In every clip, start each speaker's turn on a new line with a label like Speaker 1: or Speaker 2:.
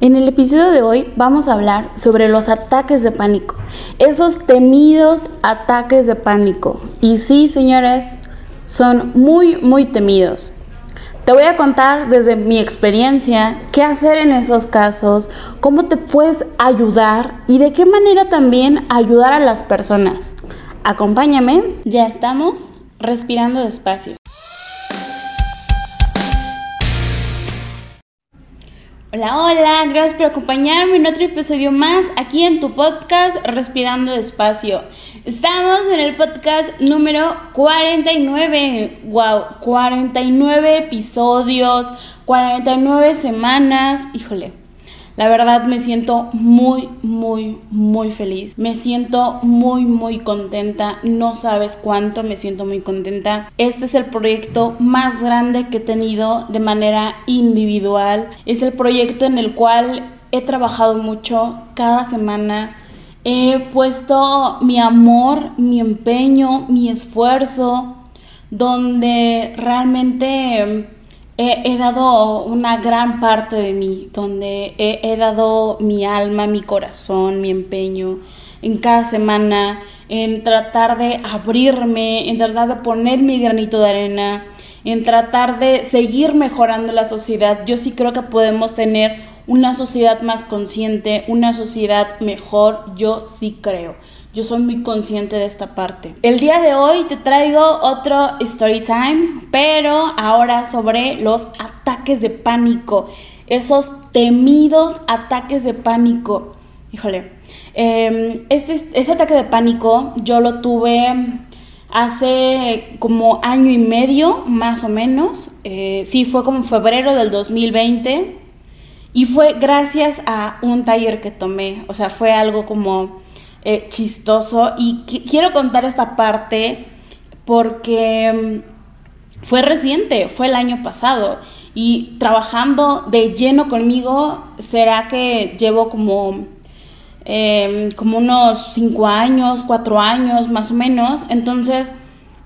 Speaker 1: En el episodio de hoy vamos a hablar sobre los ataques de pánico, esos temidos ataques de pánico. Y sí, señores, son muy, muy temidos. Te voy a contar desde mi experiencia qué hacer en esos casos, cómo te puedes ayudar y de qué manera también ayudar a las personas. Acompáñame, ya estamos respirando despacio. Hola, hola, gracias por acompañarme en otro episodio más aquí en tu podcast Respirando Despacio. Estamos en el podcast número 49. Wow, 49 episodios, 49 semanas. Híjole, la verdad me siento muy, muy, muy feliz. Me siento muy, muy contenta. No sabes cuánto me siento muy contenta. Este es el proyecto más grande que he tenido de manera individual. Es el proyecto en el cual he trabajado mucho cada semana. He puesto mi amor, mi empeño, mi esfuerzo, donde realmente he, dado una gran parte de mí, donde he, dado mi alma, mi corazón, mi empeño en cada semana, en tratar de abrirme, en tratar de poner mi granito de arena, en tratar de seguir mejorando la sociedad. Yo sí creo que podemos tener una sociedad más consciente, una sociedad mejor, yo sí creo. Yo soy muy consciente de esta parte. El día de hoy te traigo otro story time, pero ahora sobre los ataques de pánico, esos temidos ataques de pánico. Híjole, em, este, este ataque de pánico yo lo tuve hace como año y medio, más o menos. Eh, sí, fue como febrero del 2020. Y fue gracias a un taller que tomé. O sea, fue algo como eh, chistoso y quiero contar esta parte porque mm, fue reciente, fue el año pasado y trabajando de lleno conmigo, será que llevo como, em, como unos cinco años, cuatro años más o menos, entonces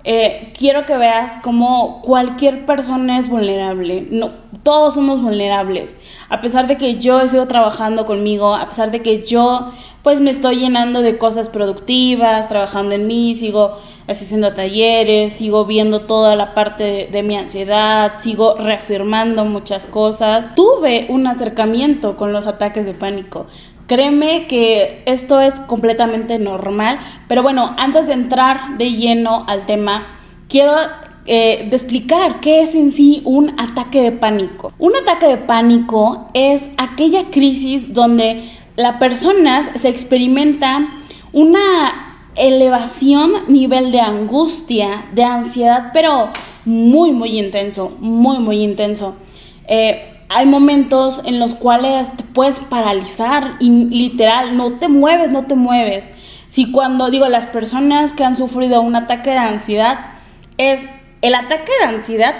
Speaker 1: eh, quiero que veas como cualquier persona es vulnerable. No, todos somos vulnerables. A pesar de que yo he sido trabajando conmigo, a pesar de que yo pues me estoy llenando de cosas productivas, trabajando en mí, sigo haciendo talleres, sigo viendo toda la parte de, mi ansiedad, sigo reafirmando muchas cosas. Tuve un acercamiento con los ataques de pánico. Créeme que esto es completamente normal, pero bueno, antes de entrar de lleno al tema, quiero eh, explicar qué es en sí un ataque de pánico. Un ataque de pánico es aquella crisis donde la persona se experimenta una elevación nivel de angustia, de ansiedad, pero muy, muy intenso, muy, muy intenso. Eh, hay momentos en los cuales te puedes paralizar y literal, no te mueves, no te mueves. Si cuando digo las personas que han sufrido un ataque de ansiedad, es el ataque de ansiedad,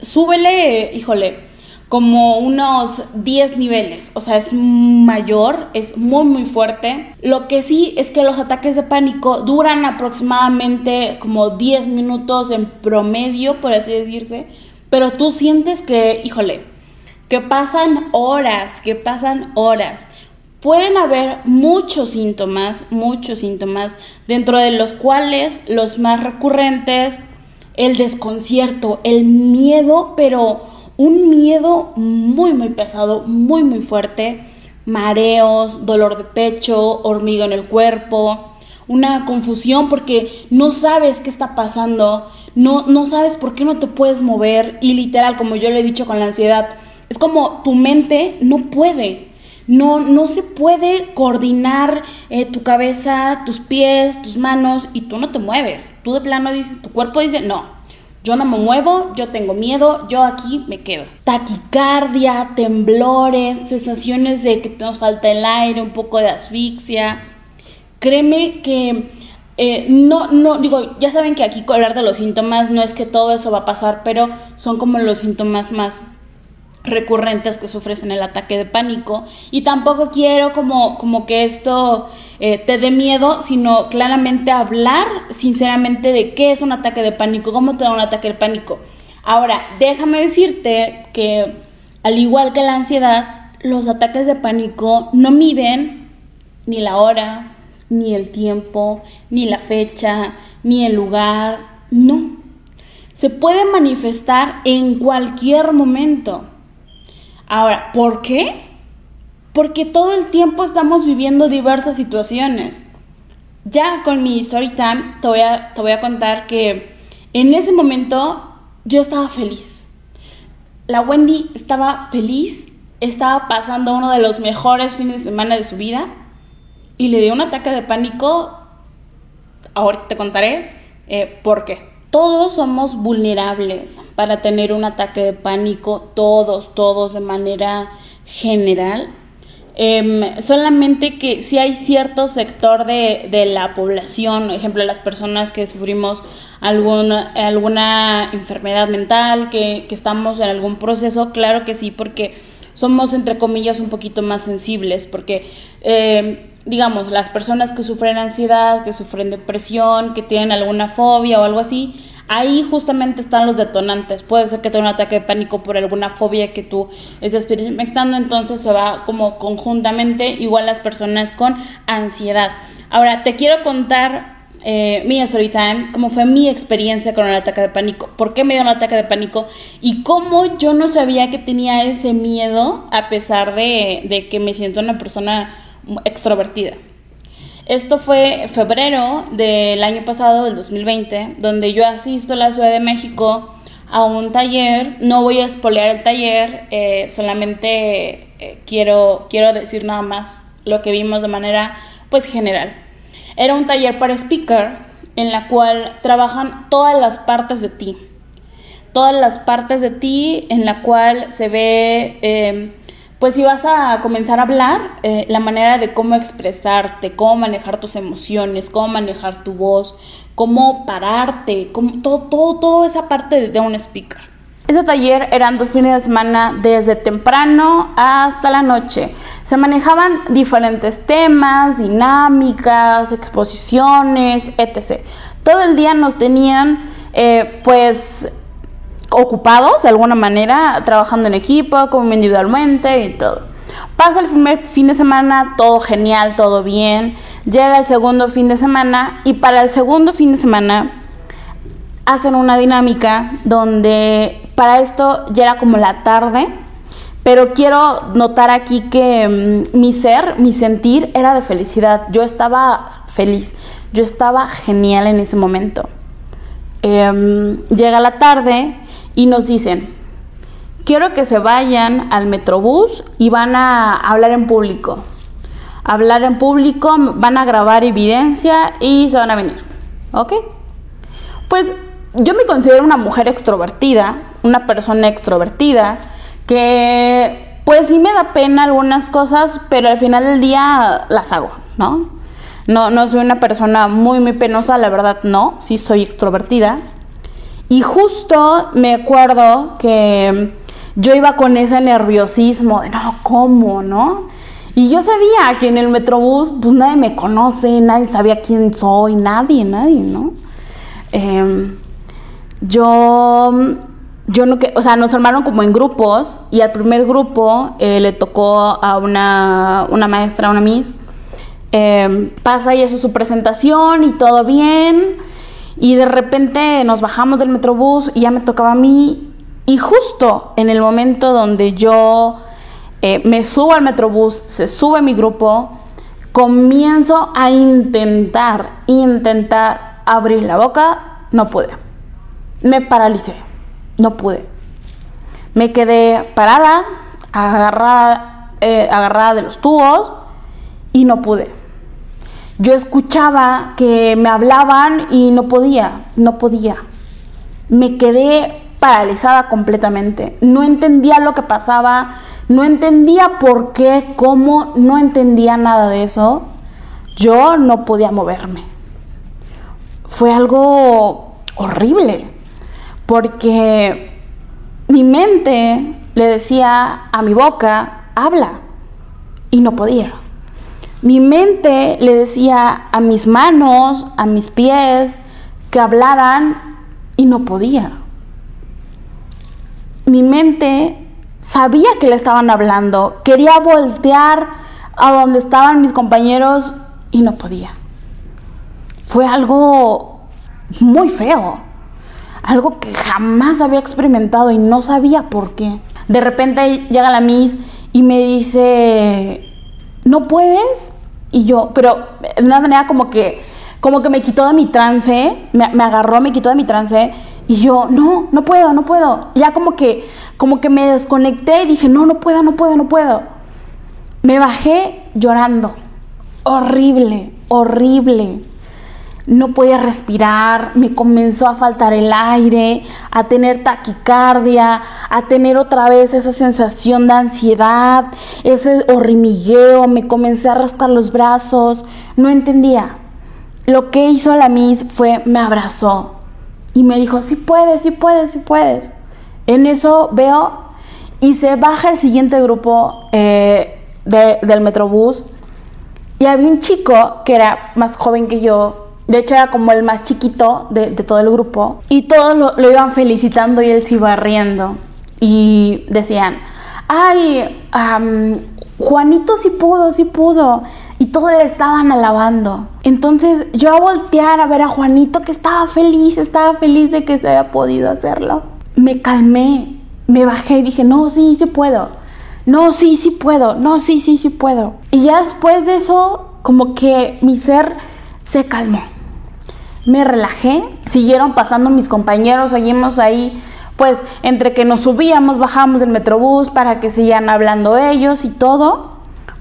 Speaker 1: súbele, híjole, como unos 10 niveles, o sea, es mayor, es muy muy fuerte. Lo que sí es que los ataques de pánico duran aproximadamente como 10 minutos en promedio, por así decirse, pero tú sientes que, híjole, que pasan horas, que pasan horas. Pueden haber muchos síntomas, muchos síntomas, dentro de los cuales los más recurrentes, el desconcierto, el miedo, pero un miedo muy, muy pesado, muy, muy fuerte, mareos, dolor de pecho, hormiga en el cuerpo, una confusión porque no sabes qué está pasando, no, no sabes por qué no te puedes mover y literal, como yo le he dicho con la ansiedad, es como tu mente no puede, no, no se puede coordinar eh, tu cabeza, tus pies, tus manos y tú no te mueves. Tú de plano dices, tu cuerpo dice, no, yo no me muevo, yo tengo miedo, yo aquí me quedo. Taquicardia, temblores, sensaciones de que nos falta el aire, un poco de asfixia. Créeme que eh, no, no, digo, ya saben que aquí hablar de los síntomas no es que todo eso va a pasar, pero son como los síntomas más recurrentes que sufres en el ataque de pánico y tampoco quiero como, como que esto eh, te dé miedo, sino claramente hablar sinceramente de qué es un ataque de pánico, cómo te da un ataque de pánico. Ahora, déjame decirte que al igual que la ansiedad, los ataques de pánico no miden ni la hora, ni el tiempo, ni la fecha, ni el lugar, no. Se puede manifestar en cualquier momento. Ahora, ¿por qué? Porque todo el tiempo estamos viviendo diversas situaciones. Ya con mi story te voy a, te voy a contar que en ese momento yo estaba feliz. La Wendy estaba feliz, estaba pasando uno de los mejores fines de semana de su vida y le dio un ataque de pánico. Ahorita te contaré eh, por qué. Todos somos vulnerables para tener un ataque de pánico, todos, todos de manera general. Em, solamente que si hay cierto sector de, de, la población, por ejemplo, las personas que sufrimos alguna, alguna enfermedad mental, que, que estamos en algún proceso, claro que sí, porque somos, entre comillas, un poquito más sensibles, porque, eh, digamos, las personas que sufren ansiedad, que sufren depresión, que tienen alguna fobia o algo así, ahí justamente están los detonantes. Puede ser que tenga un ataque de pánico por alguna fobia que tú estés experimentando, entonces se va como conjuntamente igual las personas con ansiedad. Ahora, te quiero contar eh, mi story time, cómo fue mi experiencia con el ataque de pánico, por qué me dio un ataque de pánico y cómo yo no sabía que tenía ese miedo a pesar de, de que me siento una persona extrovertida. Esto fue febrero del año pasado, del 2020, donde yo asisto a la Ciudad de México a un taller. No voy a espolear el taller, eh, solamente eh, quiero, quiero decir nada más lo que vimos de manera pues general. Era un taller para speaker en la cual trabajan todas las partes de ti. Todas las partes de ti en la cual se ve, eh, pues si vas a comenzar a hablar, eh, la manera de cómo expresarte, cómo manejar tus emociones, cómo manejar tu voz, cómo pararte, cómo, todo, todo, toda esa parte de un speaker. Ese taller eran dos fines de semana desde temprano hasta la noche. Se manejaban diferentes temas, dinámicas, exposiciones, etc. Todo el día nos tenían eh, pues ocupados de alguna manera, trabajando en equipo, como individualmente y todo. Pasa el primer fin de semana, todo genial, todo bien. Llega el segundo fin de semana y para el segundo fin de semana hacen una dinámica donde para esto ya era como la tarde, pero quiero notar aquí que mm, mi ser, mi sentir era de felicidad. Yo estaba feliz, yo estaba genial en ese momento. Em, llega la tarde y nos dicen, quiero que se vayan al metrobús y van a hablar en público. Hablar en público, van a grabar evidencia y se van a venir. ¿Ok? Pues yo me considero una mujer extrovertida, una persona extrovertida, que pues sí me da pena algunas cosas, pero al final del día las hago, ¿no? No, no soy una persona muy, muy penosa, la verdad no, sí soy extrovertida. Y justo me acuerdo que yo iba con ese nerviosismo de, no, ¿cómo, no? Y yo sabía que en el metrobús, pues nadie me conoce, nadie sabía quién soy, nadie, nadie, ¿no? Eh, yo, yo no que, o sea, nos armaron como en grupos y al primer grupo eh, le tocó a una, una maestra, una miss, eh, pasa y hace su presentación y todo bien y de repente nos bajamos del metrobús y ya me tocaba a mí y justo en el momento donde yo eh, me subo al metrobús, se sube mi grupo, comienzo a intentar, intentar abrir la boca, no pude me paralicé, no pude. Me quedé parada, agarrada, eh, agarrada de los tubos y no pude. Yo escuchaba que me hablaban y no podía, no podía. Me quedé paralizada completamente. No entendía lo que pasaba, no entendía por qué, cómo, no entendía nada de eso. Yo no podía moverme. Fue algo horrible porque mi mente le decía a mi boca, habla, y no podía. Mi mente le decía a mis manos, a mis pies, que hablaran y no podía. Mi mente sabía que le estaban hablando, quería voltear a donde estaban mis compañeros y no podía. Fue algo muy feo, algo que jamás había experimentado y no sabía por qué. De repente llega la Miss y me dice, ¿no puedes? Y yo, pero de una manera como que, como que me quitó de mi trance, me, agarró, me quitó de mi trance y yo, no, no puedo, no puedo. Ya como que, como que me desconecté y dije, no, no puedo, no puedo, no puedo. Me bajé llorando. Horrible, horrible. No podía respirar, me comenzó a faltar el aire, a tener taquicardia, a tener otra vez esa sensación de ansiedad, ese hormigueo, me comencé a arrastrar los brazos, no entendía. Lo que hizo la Miss fue me abrazó, y me dijo, sí puedes, sí puedes, sí puedes. En eso veo y se baja el siguiente grupo eh, del Metrobús y había un chico que era más joven que yo, de hecho era como el más chiquito de, todo el grupo y todos lo, iban felicitando y él se iba riendo y decían, ay, Juanito sí pudo, sí pudo y todos le estaban alabando. Entonces yo a voltear a ver a Juanito que estaba feliz, estaba feliz de que se había podido hacerlo. Me calmé, me bajé y dije, no, sí, sí puedo. No, sí, sí puedo. No, sí, sí, sí puedo. Y ya después de eso, como que mi ser se calmó. Me relajé, siguieron pasando mis compañeros, seguimos ahí, pues entre que nos subíamos, bajamos del metrobús para que sigan hablando ellos y todo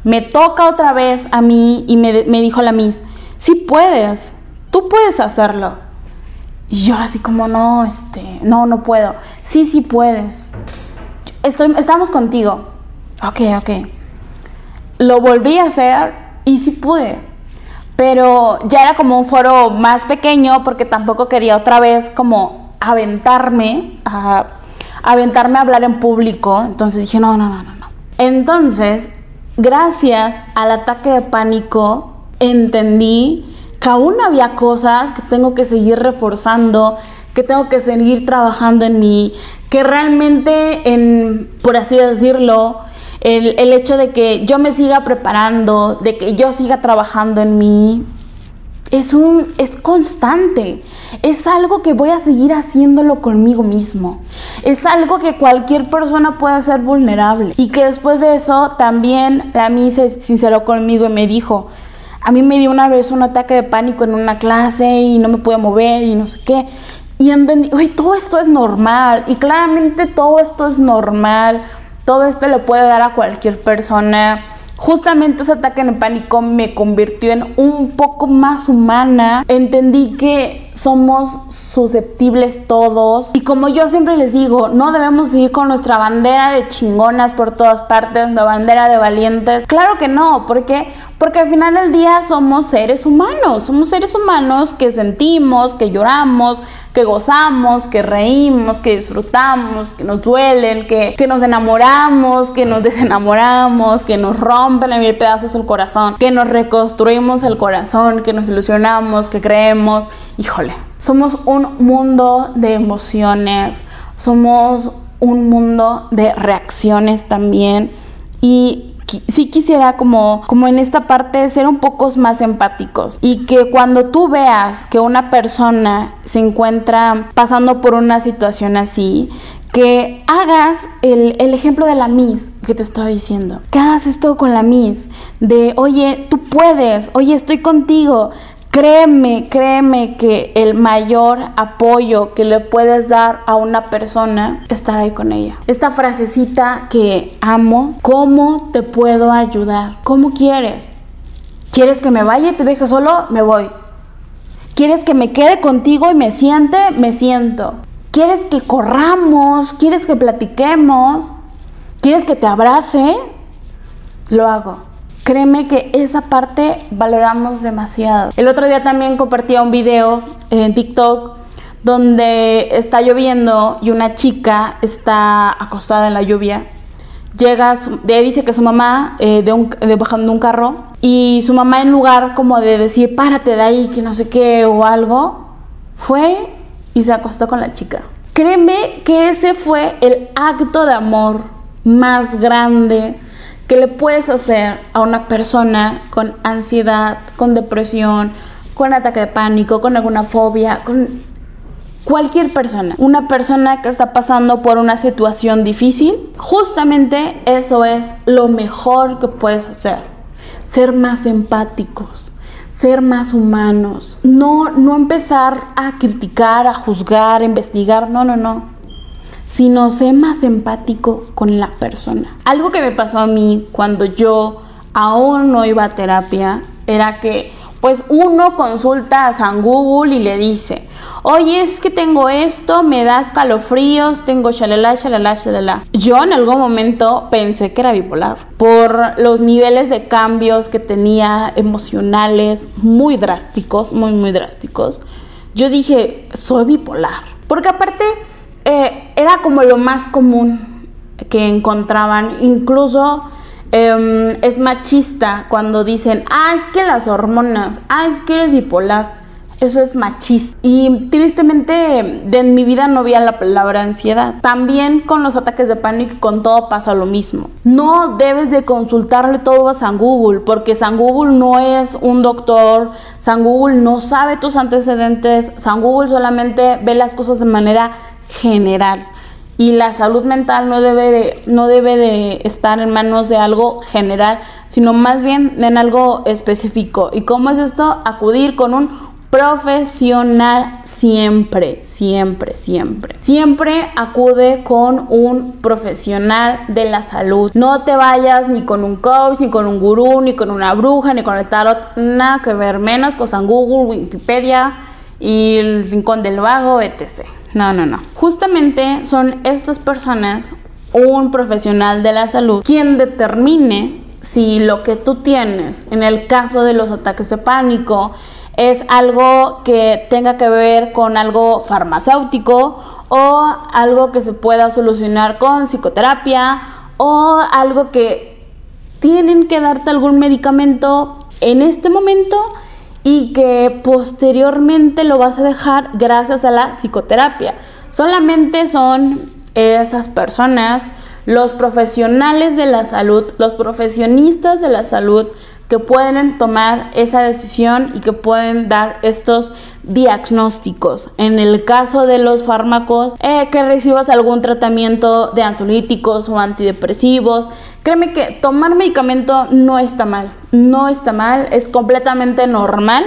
Speaker 1: me toca otra vez a mí y me, dijo la Miss, sí puedes, tú puedes hacerlo. Y yo así como, no, este, no, no puedo. Sí, sí puedes. Estamos contigo. Ok, ok. Lo volví a hacer y sí pude. Pero ya era como un foro más pequeño porque tampoco quería otra vez como aventarme a, aventarme a hablar en público. Entonces dije, no, no, no, no, no. Entonces gracias al ataque de pánico entendí que aún había cosas que tengo que seguir reforzando, que tengo que seguir trabajando en mí, que realmente, en, por así decirlo, el, el hecho de que yo me siga preparando, de que yo siga trabajando en mí, es un es constante. Es algo que voy a seguir haciéndolo conmigo mismo. Es algo que cualquier persona puede ser vulnerable. Y que después de eso también a mí se sinceró conmigo y me dijo, a mí me dio una vez un ataque de pánico en una clase y no me pude mover y no sé qué. Y entendí, todo esto es normal. Y claramente todo esto es normal. Todo esto le puede dar a cualquier persona Justamente ese ataque en pánico me convirtió en un poco más humana. Entendí que somos susceptibles todos. Y como yo siempre les digo, no debemos seguir con nuestra bandera de chingonas por todas partes, la bandera de valientes. Claro que no, porque porque al final del día somos seres humanos, somos seres humanos que sentimos, que lloramos, que gozamos, que reímos, que disfrutamos, que nos duelen, que, nos enamoramos, que nos desenamoramos, que nos rompen en mil pedazos el corazón, que nos reconstruimos el corazón, que nos ilusionamos, que creemos. Híjole, somos un mundo de emociones, somos un mundo de reacciones también. Y sí quisiera como, como en esta parte ser un poco más empáticos y que cuando tú veas que una persona se encuentra pasando por una situación así, que hagas el, el, ejemplo de la Miss que te estaba diciendo. Que hagas esto con la Miss. De, oye, tú puedes, oye, estoy contigo, Créeme, créeme que el mayor apoyo que le puedes dar a una persona es estar ahí con ella. Esta frasecita que amo, ¿cómo te puedo ayudar? ¿Cómo quieres? ¿Quieres que me vaya y te deje solo? Me voy. ¿Quieres que me quede contigo y me siente? Me siento. ¿Quieres que corramos? ¿Quieres que platiquemos? ¿Quieres que te abrace? Lo hago. Créeme que esa parte valoramos demasiado. El otro día también compartía un video en TikTok donde está lloviendo y una chica está acostada en la lluvia. Llega, dice que su mamá eh, de bajando un carro y su mamá en lugar como de decir párate de ahí que no sé qué o algo, fue y se acostó con la chica. Créeme que ese fue el acto de amor más grande que le puedes hacer a una persona con ansiedad, con depresión, con ataque de pánico, con alguna fobia, con cualquier persona, una persona que está pasando por una situación difícil, justamente eso es lo mejor que puedes hacer. Ser más empáticos, ser más humanos, no no empezar a criticar, a juzgar, a investigar, no, no, no. Sino ser más empático con la persona. Algo que me pasó a mí cuando yo aún no iba a terapia era que pues uno consulta a San Google y le dice, oye, es que tengo esto, me da escalofríos, tengo shalala, shalala, shalala. Yo en algún momento pensé que era bipolar por los niveles de cambios que tenía emocionales muy drásticos, muy, muy drásticos. Yo dije, soy bipolar. Porque aparte eh, era como lo más común que encontraban, incluso Em, es machista cuando dicen, ah, es que las hormonas, ah, es que eres bipolar. Eso es machista. Y tristemente en mi vida no había la palabra ansiedad. También con los ataques de pánico, con todo pasa lo mismo. No debes de consultarle todo a San Google, porque San Google no es un doctor, San Google no sabe tus antecedentes, San Google solamente ve las cosas de manera general y la salud mental no debe de, no debe de estar en manos de algo general, sino más bien en algo específico. ¿Y cómo es esto? Acudir con un profesional siempre, siempre, siempre. Siempre acude con un profesional de la salud. No te vayas ni con un coach, ni con un gurú, ni con una bruja, ni con el tarot, nada que ver, menos con San Google, Wikipedia y el Rincón del Vago, etc. No, no, no. Justamente son estas personas, un profesional de la salud, quien determine si lo que tú tienes, en el caso de los ataques de pánico, es algo que tenga que ver con algo farmacéutico o algo que se pueda solucionar con psicoterapia o algo que tienen que darte algún medicamento en este momento y que posteriormente lo vas a dejar gracias a la psicoterapia. Solamente son esas personas, los profesionales de la salud, los profesionistas de la salud que pueden tomar esa decisión y que pueden dar estos diagnósticos. En el caso de los fármacos, eh, que recibas algún tratamiento de ansiolíticos o antidepresivos, créeme que tomar medicamento no está mal, no está mal, es completamente normal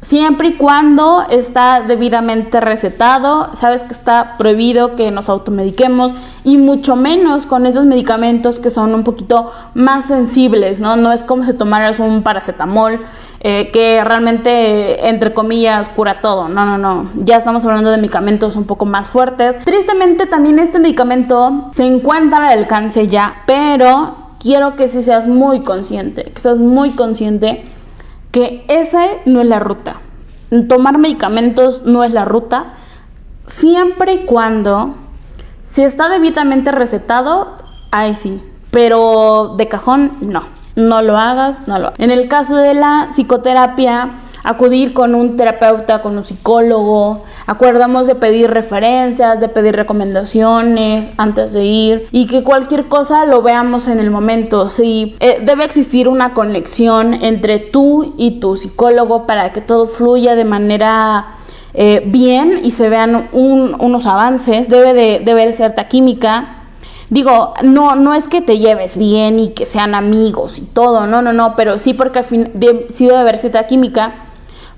Speaker 1: Siempre y cuando está debidamente recetado, sabes que está prohibido que nos automediquemos y mucho menos con esos medicamentos que son un poquito más sensibles, ¿no? No es como si tomaras un paracetamol eh, que realmente, entre comillas, cura todo. No, no, no. Ya estamos hablando de medicamentos un poco más fuertes. Tristemente también este medicamento se encuentra al alcance ya, pero quiero que sí seas muy consciente, que seas muy consciente que esa no es la ruta. Tomar medicamentos no es la ruta, siempre y cuando, si está debidamente recetado, ahí sí, pero de cajón no, no lo hagas, no lo hagas. En el caso de la psicoterapia, acudir con un terapeuta, con un psicólogo, acordamos de pedir referencias, de pedir recomendaciones antes de ir y que cualquier cosa lo veamos en el momento. Sí, eh, debe existir una conexión entre tú y tu psicólogo para que todo fluya de manera eh, bien y se vean unos avances. Debe de, debe ser química. Digo, no, no es que te lleves bien y que sean amigos y todo, no, no, no, pero sí porque al fin sí debe haber cierta química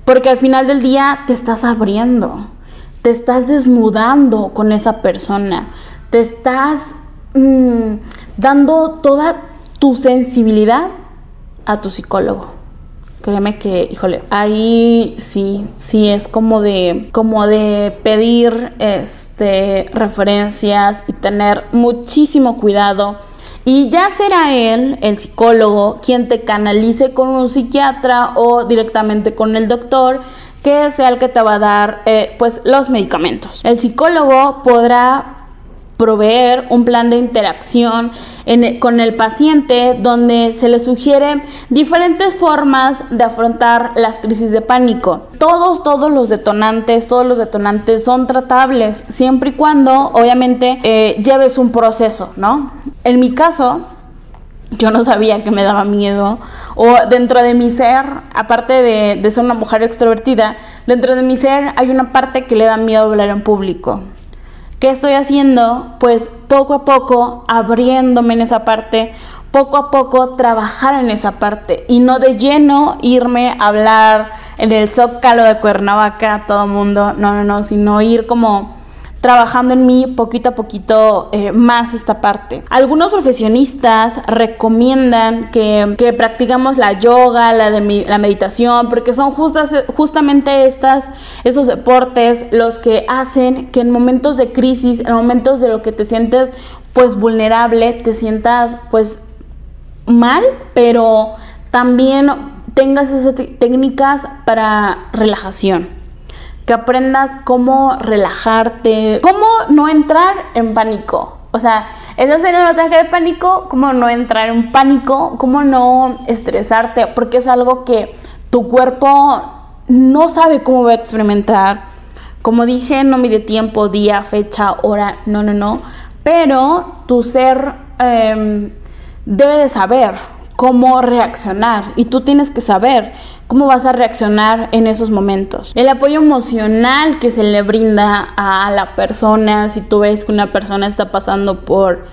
Speaker 1: porque al final del día te estás abriendo, te estás desnudando con esa persona, te estás mm, dando toda tu sensibilidad a tu psicólogo. Créeme que, híjole, ahí sí, sí es como de, como de pedir este, referencias y tener muchísimo cuidado y ya será él, el psicólogo, quien te canalice con un psiquiatra o directamente con el doctor, que sea el que te va a dar eh, pues los medicamentos. El psicólogo podrá proveer un plan de interacción con el paciente donde se le sugiere diferentes formas de afrontar las crisis de pánico. Todos, todos los detonantes, todos los detonantes son tratables siempre y cuando obviamente eh, lleves un proceso, ¿no? En mi caso, yo no sabía que me daba miedo. O dentro de mi ser, aparte de, de, ser una mujer extrovertida, dentro de mi ser hay una parte que le da miedo hablar en público. ¿Qué estoy haciendo? Pues poco a poco abriéndome en esa parte, poco a poco trabajar en esa parte y no de lleno irme a hablar en el zócalo de Cuernavaca, todo el mundo, no, no, no, sino ir como trabajando en mí poquito a poquito eh, más esta parte. Algunos profesionistas recomiendan que, que practicamos la yoga, la, de, la meditación, porque son justas, justamente estas, esos deportes los que hacen que en momentos de crisis, en momentos de lo que te sientes pues vulnerable, te sientas pues mal, pero también tengas esas técnicas para relajación que aprendas cómo relajarte, cómo no entrar en pánico. O sea, eso sería un ataque de pánico, cómo no entrar en pánico, cómo no estresarte, porque es algo que tu cuerpo no sabe cómo va a experimentar. Como dije, no mide tiempo, día, fecha, hora, no, no, no. Pero tu ser em, debe de saber cómo reaccionar y tú tienes que saber cómo vas a reaccionar en esos momentos. El apoyo emocional que se le brinda a la persona, si tú ves que una persona está pasando por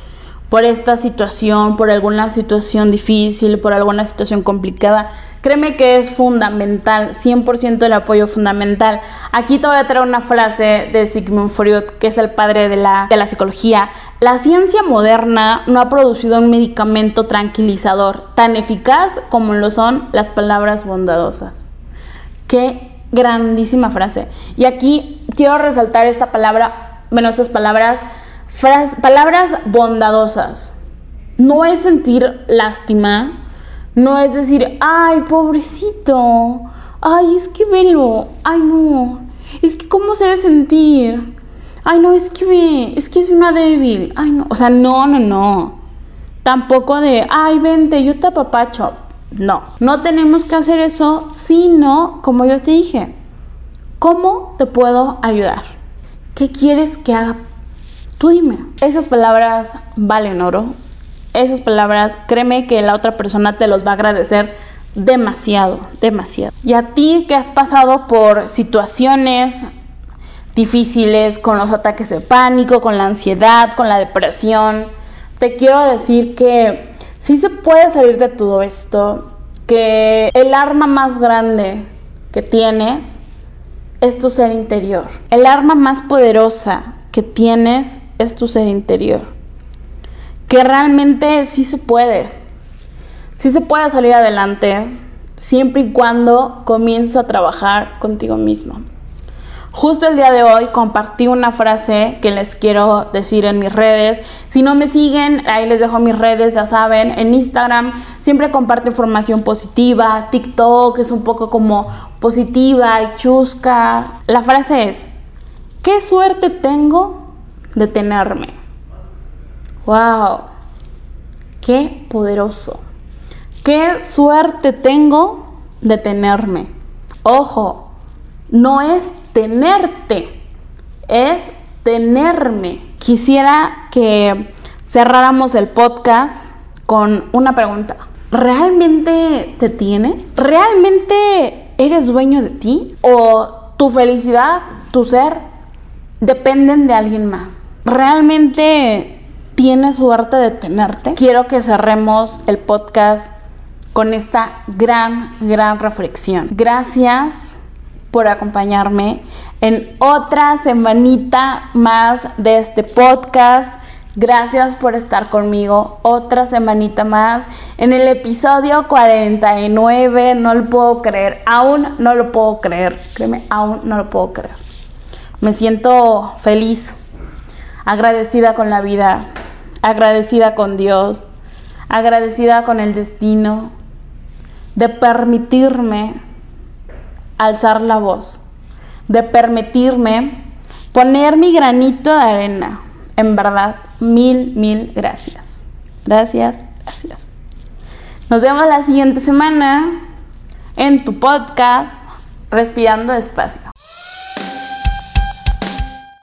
Speaker 1: por esta situación, por alguna situación difícil, por alguna situación complicada, créeme que es fundamental, 100% el apoyo fundamental. Aquí te voy a traer una frase de Sigmund Freud, que es el padre de la, de la psicología. La ciencia moderna no ha producido un medicamento tranquilizador tan eficaz como lo son las palabras bondadosas. Qué grandísima frase. Y aquí quiero resaltar esta palabra, bueno, estas palabras palabras bondadosas. No es sentir lástima, no es decir, ay, pobrecito, ay, es que velo, ay, no, es que cómo se debe sentir, ay, no, es que es que es una débil, ay, no, o sea, no, no, no. Tampoco de, ay, vente, yo te apapacho. No, no tenemos que hacer eso, sino, como yo te dije, ¿cómo te puedo ayudar? ¿Qué quieres que haga Tú dime, esas palabras valen oro. Esas palabras, créeme que la otra persona te los va a agradecer demasiado, demasiado. Y a ti que has pasado por situaciones difíciles, con los ataques de pánico, con la ansiedad, con la depresión, te quiero decir que sí se puede salir de todo esto, que el arma más grande que tienes es tu ser interior. El arma más poderosa que tienes es tu ser interior. Que realmente sí se puede. Sí se puede salir adelante siempre y cuando comiences a trabajar contigo mismo. Justo el día de hoy compartí una frase que les quiero decir en mis redes. Si no me siguen, ahí les dejo mis redes, ya saben. En Instagram siempre comparto información positiva. TikTok es un poco como positiva y chusca. La frase es, ¿qué suerte tengo detenerme. ¡Wow! ¡Qué poderoso! ¡Qué suerte tengo de tenerme! Ojo, no es tenerte, es tenerme. Quisiera que cerráramos el podcast con una pregunta. ¿Realmente te tienes? ¿Realmente eres dueño de ti? ¿O tu felicidad, tu ser, dependen de alguien más? realmente tienes suerte de tenerte. Quiero que cerremos el podcast con esta gran, gran reflexión. Gracias por acompañarme en otra semanita más de este podcast. Gracias por estar conmigo otra semanita más en el episodio 49. No lo puedo creer, aún no lo puedo creer. Créeme, aún no lo puedo creer. Me siento feliz agradecida con la vida, agradecida con Dios, agradecida con el destino, de permitirme alzar la voz, de permitirme poner mi granito de arena En verdad, mil, mil gracias. Gracias, gracias. Nos vemos la siguiente semana en tu podcast Respirando Despacio.